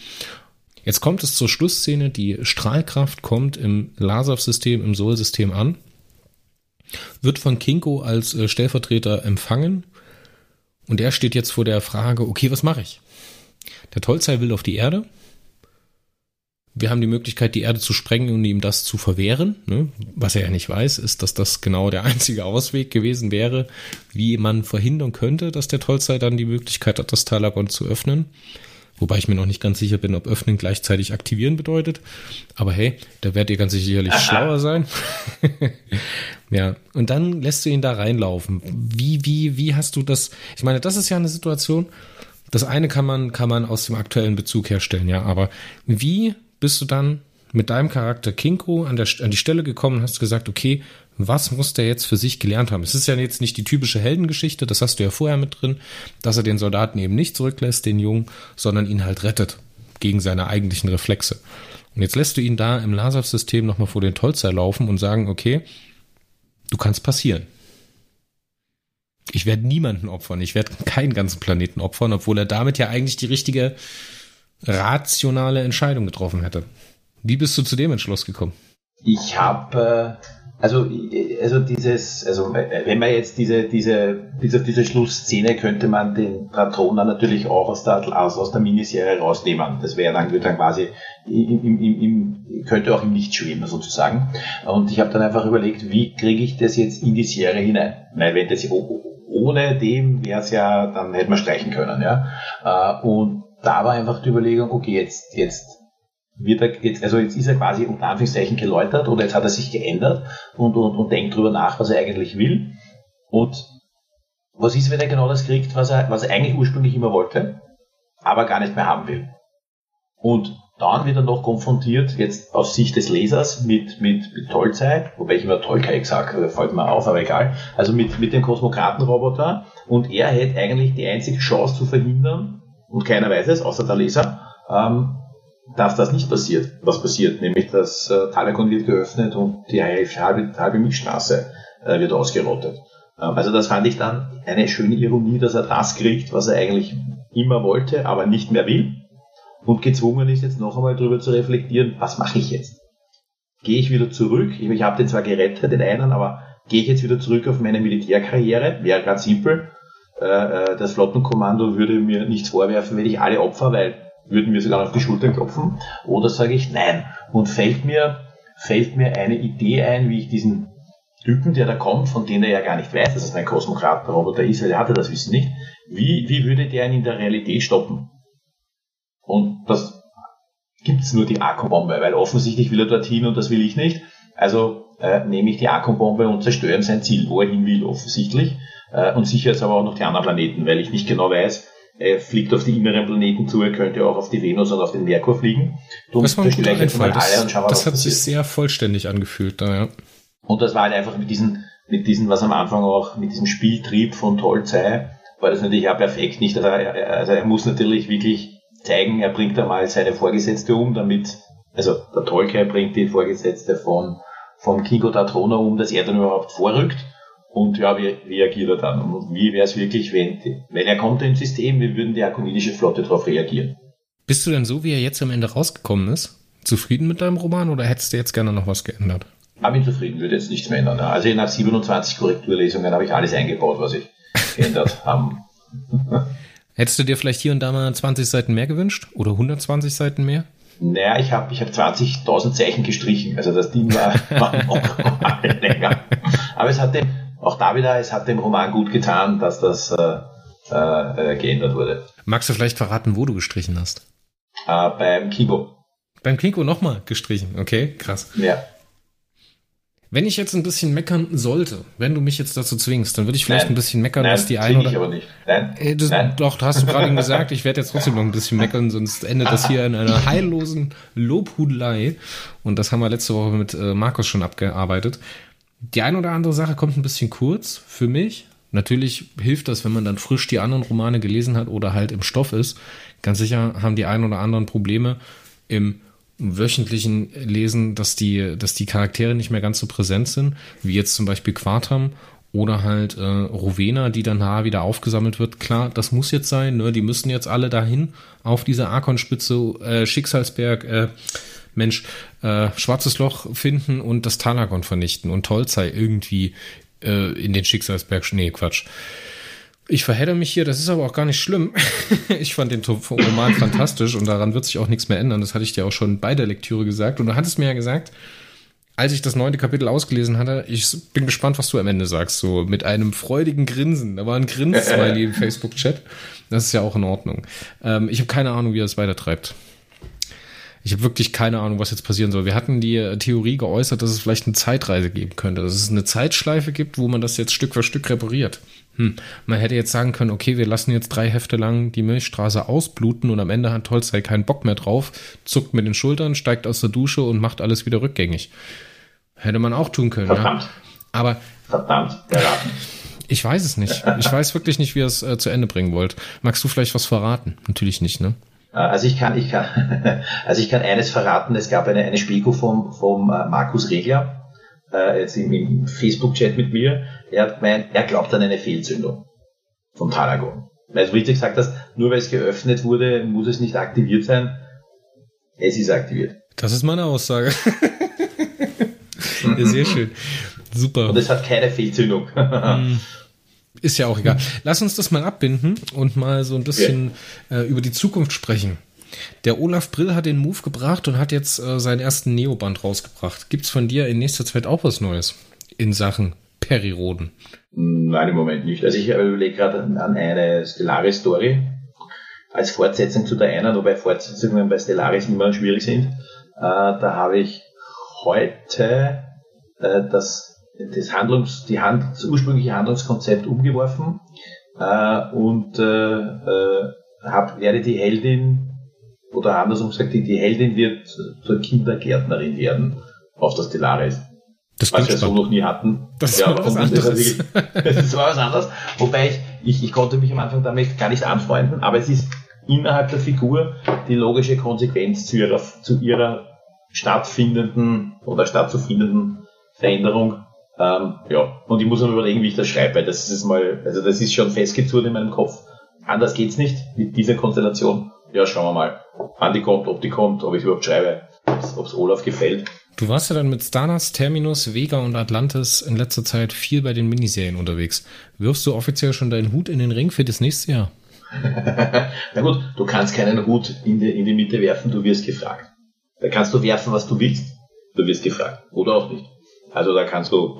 Jetzt kommt es zur Schlussszene, die Strahlkraft kommt im Lasav-System, im Sol-System an, wird von Kinko als äh, Stellvertreter empfangen und er steht jetzt vor der Frage, okay, was mache ich? Der Tolzei will auf die Erde. Wir haben die Möglichkeit, die Erde zu sprengen und ihm das zu verwehren. Ne? Was er ja nicht weiß, ist, dass das genau der *laughs* einzige Ausweg gewesen wäre, wie man verhindern könnte, dass der Tolzei dann die Möglichkeit hat, das Talagon zu öffnen. Wobei ich mir noch nicht ganz sicher bin, ob öffnen gleichzeitig aktivieren bedeutet. Aber hey, da werdet ihr ganz sicherlich schlauer sein. *laughs* ja, und dann lässt du ihn da reinlaufen. Wie, wie, wie hast du das? Ich meine, das ist ja eine Situation. Das eine kann man, kann man aus dem aktuellen Bezug herstellen, ja. Aber wie bist du dann mit deinem Charakter Kinko an, der, an die Stelle gekommen und hast gesagt, okay, was muss der jetzt für sich gelernt haben? Es ist ja jetzt nicht die typische Heldengeschichte, das hast du ja vorher mit drin, dass er den Soldaten eben nicht zurücklässt, den Jungen, sondern ihn halt rettet gegen seine eigentlichen Reflexe. Und jetzt lässt du ihn da im Lasav-System nochmal vor den Tolzer laufen und sagen, okay, du kannst passieren. Ich werde niemanden opfern, ich werde keinen ganzen Planeten opfern, obwohl er damit ja eigentlich die richtige rationale Entscheidung getroffen hätte. Wie bist du zu dem Entschluss gekommen? Ich habe äh, also, also dieses, also wenn man jetzt diese, diese, diese, diese Schlussszene könnte man den Patroner natürlich auch aus der, aus, der Miniserie rausnehmen. Das wäre dann, dann quasi im, im, im, könnte auch im Licht schweben sozusagen. Und ich habe dann einfach überlegt, wie kriege ich das jetzt in die Serie hinein? Weil wenn das ohne dem wäre es ja, dann hätte man streichen können, ja. Äh, und da war einfach die Überlegung, okay, jetzt, jetzt wird er jetzt, also jetzt ist er quasi unter Anführungszeichen geläutert oder jetzt hat er sich geändert und, und, und denkt drüber nach, was er eigentlich will. Und was ist, wenn er genau das kriegt, was er, was er eigentlich ursprünglich immer wollte, aber gar nicht mehr haben will? Und dann wird er noch konfrontiert, jetzt aus Sicht des Lesers, mit, mit, mit Tollzeit, wobei ich immer Tollkai gesagt habe, fällt mir auf, aber egal, also mit, mit dem Kosmokratenroboter und er hätte eigentlich die einzige Chance zu verhindern, und keiner weiß es, außer der Leser, ähm, dass das nicht passiert. Was passiert? Nämlich, dass äh, Talagon wird geöffnet und die halbe, halbe Milchstraße äh, wird ausgerottet. Ähm, also das fand ich dann eine schöne Ironie, dass er das kriegt, was er eigentlich immer wollte, aber nicht mehr will. Und gezwungen ist jetzt noch einmal darüber zu reflektieren, was mache ich jetzt? Gehe ich wieder zurück? Ich, ich habe den zwar gerettet, den einen, aber gehe ich jetzt wieder zurück auf meine Militärkarriere? Wäre ganz simpel. Äh, äh, das Flottenkommando würde mir nichts vorwerfen, wenn ich alle opfer, weil würden wir sogar auf die Schulter klopfen? Oder sage ich nein? Und fällt mir, fällt mir eine Idee ein, wie ich diesen Typen, der da kommt, von dem er ja gar nicht weiß, dass es ein Kosmokratenroboter ist, weil er hatte das Wissen nicht, wie, wie würde der ihn in der Realität stoppen? Und das gibt's nur die Akku-Bombe, weil offensichtlich will er dorthin und das will ich nicht. Also äh, nehme ich die Akku-Bombe und zerstöre sein Ziel, wo er hin will, offensichtlich. Äh, und sicher jetzt aber auch noch die anderen Planeten, weil ich nicht genau weiß, er fliegt auf die inneren Planeten zu, er könnte auch auf die Venus oder auf den Merkur fliegen. Drum das war ein guter Einfall. Das, schauen, das hat sich sehr vollständig angefühlt da, ja. Und das war halt einfach mit diesen, mit diesen, was am Anfang auch, mit diesem Spieltrieb von Tolzei, war das natürlich auch perfekt. Nicht, also er, also er muss natürlich wirklich zeigen, er bringt einmal seine Vorgesetzte um, damit, also der Tolkien bringt die Vorgesetzte von, von Kingo Datrona um, dass er dann überhaupt vorrückt. Und ja, wie reagiert er dann? Und wie wäre es wirklich, wenn, wenn er kommt ins System, wie würden die akonidische Flotte darauf reagieren? Bist du denn so, wie er jetzt am Ende rausgekommen ist, zufrieden mit deinem Roman oder hättest du jetzt gerne noch was geändert? Ich bin zufrieden, würde jetzt nichts mehr ändern. Also nach 27 Korrekturlesungen habe ich alles eingebaut, was ich geändert *laughs* habe. Hättest du dir vielleicht hier und da mal 20 Seiten mehr gewünscht? Oder 120 Seiten mehr? Naja, ich habe ich hab 20.000 Zeichen gestrichen. Also das Ding war, *laughs* war noch länger. Aber es hat dem, auch da wieder, es hat dem Roman gut getan, dass das äh, äh, geändert wurde. Magst du vielleicht verraten, wo du gestrichen hast? Äh, beim Kibo. Beim Kinko nochmal gestrichen, okay, krass. Ja. Wenn ich jetzt ein bisschen meckern sollte, wenn du mich jetzt dazu zwingst, dann würde ich vielleicht Nein. ein bisschen meckern, Nein, dass die ein ich oder aber nicht. Nein. Äh, das, Nein. Doch, hast du gerade eben *laughs* gesagt, ich werde jetzt trotzdem noch ein bisschen meckern, sonst endet das hier in einer heillosen Lobhudelei. Und das haben wir letzte Woche mit äh, Markus schon abgearbeitet. Die eine oder andere Sache kommt ein bisschen kurz für mich. Natürlich hilft das, wenn man dann frisch die anderen Romane gelesen hat oder halt im Stoff ist. Ganz sicher haben die ein oder anderen Probleme im wöchentlichen Lesen, dass die, dass die Charaktere nicht mehr ganz so präsent sind, wie jetzt zum Beispiel Quartam oder halt äh, Rowena, die dann nahe wieder aufgesammelt wird. Klar, das muss jetzt sein, ne? Die müssen jetzt alle dahin auf diese Arkonspitze, äh, Schicksalsberg, äh, Mensch, äh, Schwarzes Loch finden und das Talagon vernichten und Tolzei irgendwie äh, in den Schicksalsberg. Nee, Quatsch. Ich verhedder mich hier, das ist aber auch gar nicht schlimm. *laughs* ich fand den Roman fantastisch und daran wird sich auch nichts mehr ändern. Das hatte ich dir auch schon bei der Lektüre gesagt. Und du hattest mir ja gesagt, als ich das neunte Kapitel ausgelesen hatte, ich bin gespannt, was du am Ende sagst. So mit einem freudigen Grinsen. Da war ein Grins-Smiley *laughs* im Facebook-Chat. Das ist ja auch in Ordnung. Ähm, ich habe keine Ahnung, wie er es weitertreibt. Ich habe wirklich keine Ahnung, was jetzt passieren soll. Wir hatten die äh, Theorie geäußert, dass es vielleicht eine Zeitreise geben könnte, dass es eine Zeitschleife gibt, wo man das jetzt Stück für Stück repariert. Hm. Man hätte jetzt sagen können, okay, wir lassen jetzt drei Hefte lang die Milchstraße ausbluten und am Ende hat Tolstoi keinen Bock mehr drauf, zuckt mit den Schultern, steigt aus der Dusche und macht alles wieder rückgängig. Hätte man auch tun können, ja. Verdammt. Aber Verdammt. Erraten. ich weiß es nicht. Ich weiß wirklich nicht, wie ihr es äh, zu Ende bringen wollt. Magst du vielleicht was verraten? Natürlich nicht, ne? Äh, Also ich kann, ich kann, *laughs* also ich kann eines verraten. Es gab eine, eine Spielko vom, vom äh, Markus Regler, äh, jetzt im, im Facebook-Chat mit mir. Er hat gemeint, er glaubt an eine Fehlzündung vom Talagon. Weil du richtig gesagt hast, nur weil es geöffnet wurde, muss es nicht aktiviert sein. Es ist aktiviert. Das ist meine Aussage. *laughs* ja, sehr schön. Super. Und es hat keine Fehlzündung. Ist ja auch egal. Lass uns das mal abbinden und mal so ein bisschen äh, über die Zukunft sprechen. Der Olaf Brill hat den Move gebracht und hat jetzt äh, seinen ersten Neoband rausgebracht. Gibt's von dir in nächster Zeit auch was Neues in Sachen Periroden? Nein, im Moment nicht. Also ich überlege gerade an an eine Stellaris-Story als Fortsetzung zu der einen, wobei Fortsetzungen bei Stellaris immer schwierig sind. Äh, da habe ich heute äh, das, das Handlungs, die Hand, das ursprüngliche Handlungskonzept umgeworfen äh, und äh, äh, hab, werde die Heldin oder andersrum gesagt, die, die Heldin wird zur Kindergärtnerin werden auf der Stellaris Das was wir so noch nie hatten. Das ist mal was das anderes. *laughs* Das war was anderes. Wobei ich, ich, ich konnte mich am Anfang damit gar nicht anfreunden, aber es ist innerhalb der Figur die logische Konsequenz zu ihrer, zu ihrer stattfindenden oder stattzufindenden Veränderung. Ähm, ja, und ich muss mir überlegen, wie ich das schreibe, weil das ist mal, also das ist schon festgezurrt in meinem Kopf. Anders geht's nicht mit dieser Konstellation. Ja, schauen wir mal, wann die kommt, ob die kommt, ob ich überhaupt schreibe, ob es Olaf gefällt. Du warst ja dann mit Starnas, Terminus, Vega und Atlantis in letzter Zeit viel bei den Miniserien unterwegs. Wirfst du offiziell schon deinen Hut in den Ring für das nächste Jahr? *laughs* Na gut, du kannst keinen Hut in die, in die Mitte werfen, du wirst gefragt. Da kannst du werfen, was du willst, du wirst gefragt. Oder auch nicht. Also da kannst du,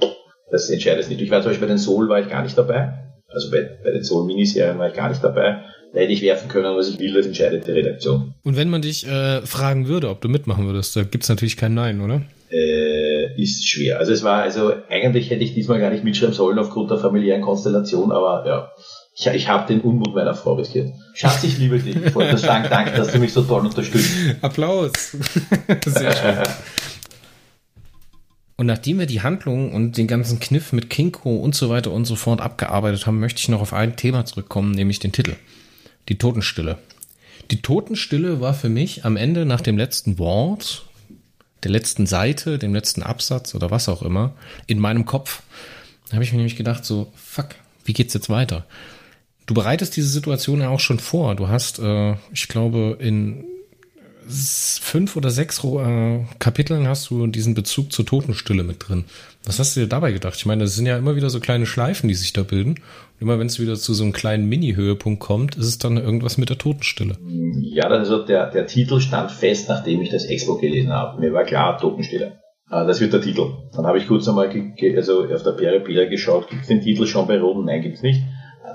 das entscheidest nicht. Ich war zum Beispiel bei den Soul war ich gar nicht dabei. Also bei, bei den Soul-Miniserien war ich gar nicht dabei. Da hätte ich werfen können, was ich will, das entscheidet die Redaktion. Und wenn man dich äh, fragen würde, ob du mitmachen würdest, da gibt's natürlich kein Nein, oder? Äh, ist schwer. Also es war, also eigentlich hätte ich diesmal gar nicht mitschreiben sollen aufgrund der familiären Konstellation, aber ja, ich, ich habe den Unmut meiner Frau riskiert. Schatz, ich liebe dich. Ich wollte sagen, danke, dass du mich so toll unterstützt. *laughs* Applaus. *laughs* Sehr schön. Und nachdem wir die Handlung und den ganzen Kniff mit Kinko und so weiter und so fort abgearbeitet haben, möchte ich noch auf ein Thema zurückkommen, nämlich den Titel. Die Totenstille. Die Totenstille war für mich am Ende nach dem letzten Wort, der letzten Seite, dem letzten Absatz oder was auch immer, in meinem Kopf. Da habe ich mir nämlich gedacht, so, fuck, wie geht's jetzt weiter? Du bereitest diese Situation ja auch schon vor. Du hast, äh, ich glaube, in fünf oder sechs äh, Kapiteln hast du diesen Bezug zur Totenstille mit drin. Was hast du dir dabei gedacht? Ich meine, das sind ja immer wieder so kleine Schleifen, die sich da bilden. Und immer wenn es wieder zu so einem kleinen Mini-Höhepunkt kommt, ist es dann irgendwas mit der Totenstille. Ja, also der, der Titel stand fest, nachdem ich das Expo gelesen habe. Mir war klar, Totenstille. Äh, Das wird der Titel. Dann habe ich kurz einmal also auf der Peripela geschaut, gibt es den Titel schon bei Roden? Nein, gibt's nicht.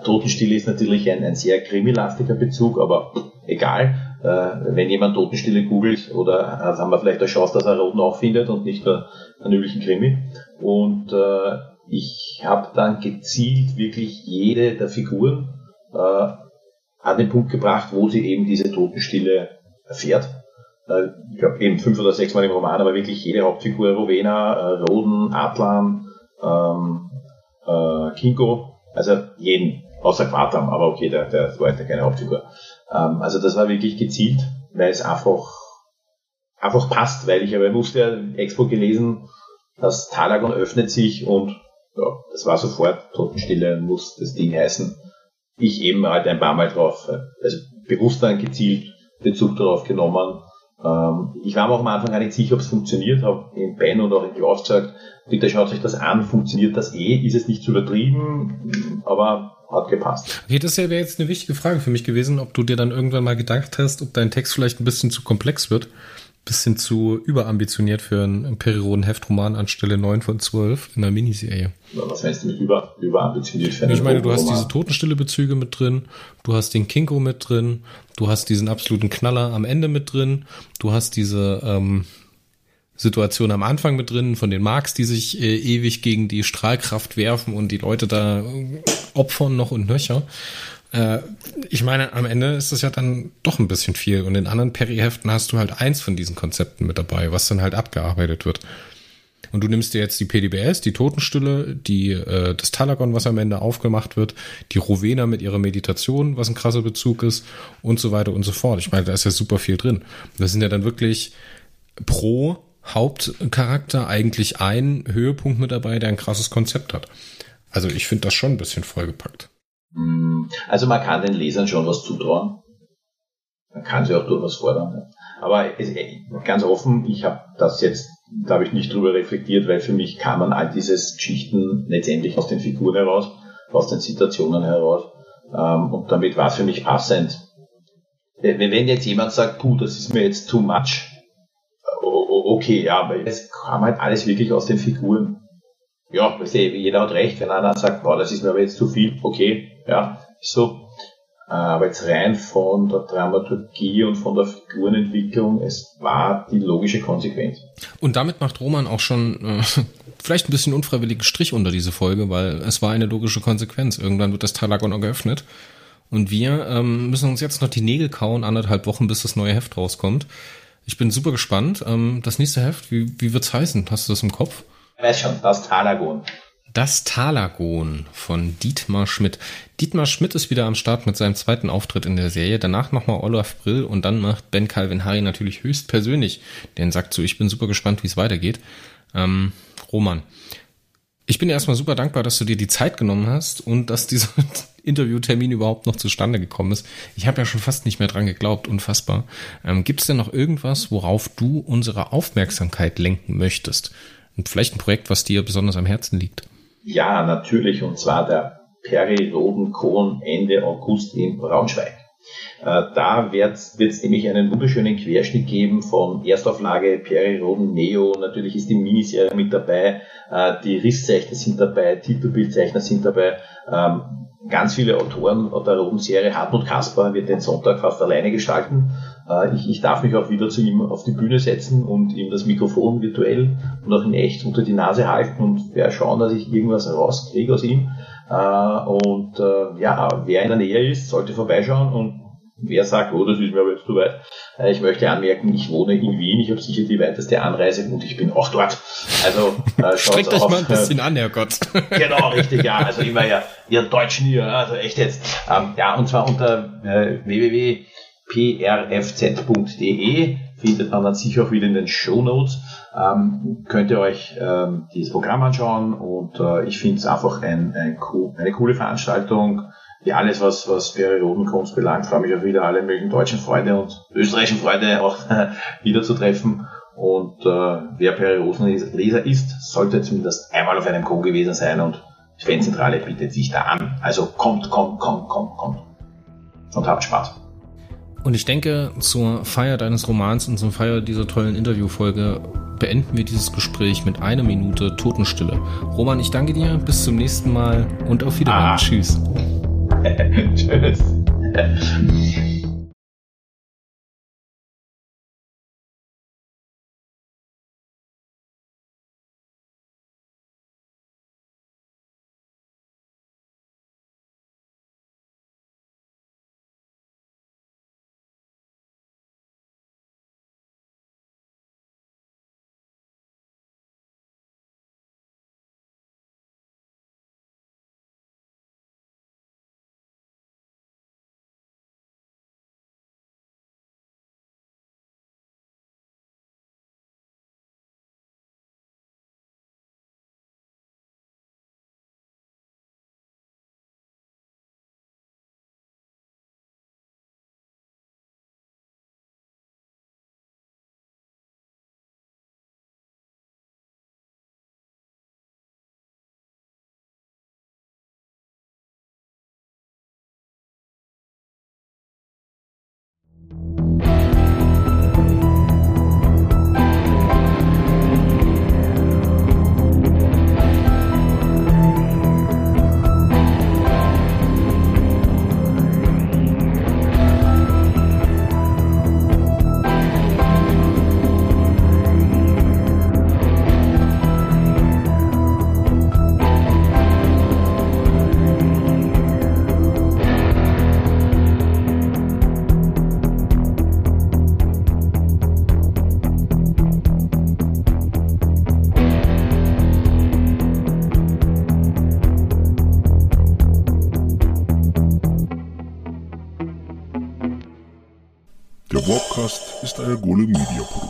Totenstille ist natürlich ein, ein sehr krimilastiger Bezug, aber egal. Äh, wenn jemand Totenstille googelt, oder also haben wir vielleicht eine Chance, dass er Roten auch findet und nicht nur einen üblichen Krimi. Und äh, ich habe dann gezielt wirklich jede der Figuren äh, an den Punkt gebracht, wo sie eben diese Totenstille erfährt. Äh, ich glaube eben fünf oder sechs Mal im Roman, aber wirklich jede Hauptfigur, Rowena, äh, Roden, Atlan, ähm, äh, Kinko, also jeden, außer Quartam, aber okay, der, der war halt keine Hauptfigur. Ähm, also das war wirklich gezielt, weil es einfach, einfach passt, weil ich aber wusste ja, Expo gelesen, das Talagon öffnet sich und ja, das war sofort Totenstille, muss das Ding heißen. Ich eben halt ein paar Mal drauf, äh, also bewusst dann gezielt Bezug darauf genommen. Ähm, ich war mir auch am Anfang gar nicht sicher, ob es funktioniert, habe in Ben und auch in Klaus gesagt, bitte schaut euch das an, funktioniert das eh, ist es nicht zu übertrieben, aber hat gepasst. Okay, das wäre jetzt eine wichtige Frage für mich gewesen, ob du dir dann irgendwann mal gedacht hast, ob dein Text vielleicht ein bisschen zu komplex wird bisschen zu überambitioniert für einen Periroden-Heftroman anstelle 9 von 12 in einer Miniserie. Was meinst du mit über, überambitioniert für einen Ich meine, du hast diese Totenstille-Bezüge mit drin, du hast den Kinko mit drin, du hast diesen absoluten Knaller am Ende mit drin, du hast diese ähm, Situation am Anfang mit drin von den Marks, die sich äh, ewig gegen die Strahlkraft werfen und die Leute da äh, opfern noch und nöcher. Äh, ich meine, am Ende ist das ja dann doch ein bisschen viel. Und in anderen Periheften hast du halt eins von diesen Konzepten mit dabei, was dann halt abgearbeitet wird. Und du nimmst dir jetzt die PDBS, die Totenstille, die, äh, das Talagon, was am Ende aufgemacht wird, die Rowena mit ihrer Meditation, was ein krasser Bezug ist, und so weiter und so fort. Ich meine, da ist ja super viel drin. Das sind ja dann wirklich pro Hauptcharakter eigentlich ein Höhepunkt mit dabei, der ein krasses Konzept hat. Also ich finde das schon ein bisschen vollgepackt. Also man kann den Lesern schon was zutrauen. Man kann sie auch durchaus fordern. Aber es, ganz offen, ich habe das jetzt, da habe ich nicht drüber reflektiert, weil für mich kann man all diese Geschichten letztendlich aus den Figuren heraus, aus den Situationen heraus. Ähm, und damit war es für mich passend. Wenn jetzt jemand sagt, puh, das ist mir jetzt too much, okay, ja, aber es kam halt alles wirklich aus den Figuren. Ja, jeder hat recht, wenn einer sagt, boah, das ist mir aber jetzt zu viel, okay, ja, so. Aber jetzt rein von der Dramaturgie und von der Figurenentwicklung, es war die logische Konsequenz. Und damit macht Roman auch schon äh, vielleicht ein bisschen unfreiwilligen Strich unter diese Folge, weil es war eine logische Konsequenz. Irgendwann wird das Talagon geöffnet. Und wir ähm, müssen uns jetzt noch die Nägel kauen, anderthalb Wochen, bis das neue Heft rauskommt. Ich bin super gespannt. Ähm, das nächste Heft, wie, wie wird's heißen? Hast du das im Kopf? Ich weiß schon, das Talagon. Das Talagon von Dietmar Schmidt. Dietmar Schmidt ist wieder am Start mit seinem zweiten Auftritt in der Serie. Danach nochmal Olaf Brill und dann macht Ben Calvin Harry natürlich höchstpersönlich. Den sagt so, ich bin super gespannt, wie es weitergeht. Ähm, Roman, ich bin erstmal super dankbar, dass du dir die Zeit genommen hast und dass dieser *laughs* Interviewtermin überhaupt noch zustande gekommen ist. Ich habe ja schon fast nicht mehr dran geglaubt, unfassbar. Ähm, Gibt es denn noch irgendwas, worauf du unsere Aufmerksamkeit lenken möchtest? Und vielleicht ein Projekt, was dir besonders am Herzen liegt? Ja, natürlich, und zwar der Peri-Roden-Kohn Ende August in Braunschweig. Äh, da wird es nämlich einen wunderschönen Querschnitt geben von Erstauflage Peri-Roden Neo. Natürlich ist die Miniserie mit dabei, äh, die Risszeichner sind dabei, Titelbildzeichner sind dabei. Ähm, ganz viele Autoren der Roden-Serie. Hartmut Kasper wird den Sonntag fast alleine gestalten. Äh, ich, ich darf mich auch wieder zu ihm auf die Bühne setzen und ihm das Mikrofon virtuell und auch in echt unter die Nase halten und werde schauen, dass ich irgendwas rauskriege aus ihm. Und ja, wer in der Nähe ist, sollte vorbeischauen und wer sagt, oh, das ist mir aber jetzt zu weit. Ich möchte anmerken, ich wohne in Wien, ich habe sicher die weiteste Anreise und ich bin auch dort. Also äh, *laughs* Streckt euch mal ein bisschen an, Herrgott. *laughs* genau, richtig, ja. Also immer ja, ihr Deutschen hier, also echt jetzt. Ähm, ja, und zwar unter äh, www prfz.de findet man dann sicher auch wieder in den Show Notes. Ähm, könnt ihr euch ähm, dieses Programm anschauen und äh, ich finde es einfach ein, ein, eine coole Veranstaltung. Ja, alles, was, was Periodenkunst belangt, freue mich auch wieder alle möglichen deutschen Freunde und österreichischen Freunde *laughs* auch wieder zu treffen. Und äh, wer Periodenleser ist, sollte zumindest einmal auf einem Co gewesen sein und die Fanzentrale bietet sich da an. Also kommt, kommt, kommt, kommt, kommt. Und habt Spaß. Und ich denke, zur Feier deines Romans und zur Feier dieser tollen Interviewfolge beenden wir dieses Gespräch mit einer Minute Totenstille. Roman, ich danke dir, bis zum nächsten Mal und auf Wiedersehen. Ah. Tschüss. *laughs* Tschüss. Der Warpcast ist eine Golem Media Produktion.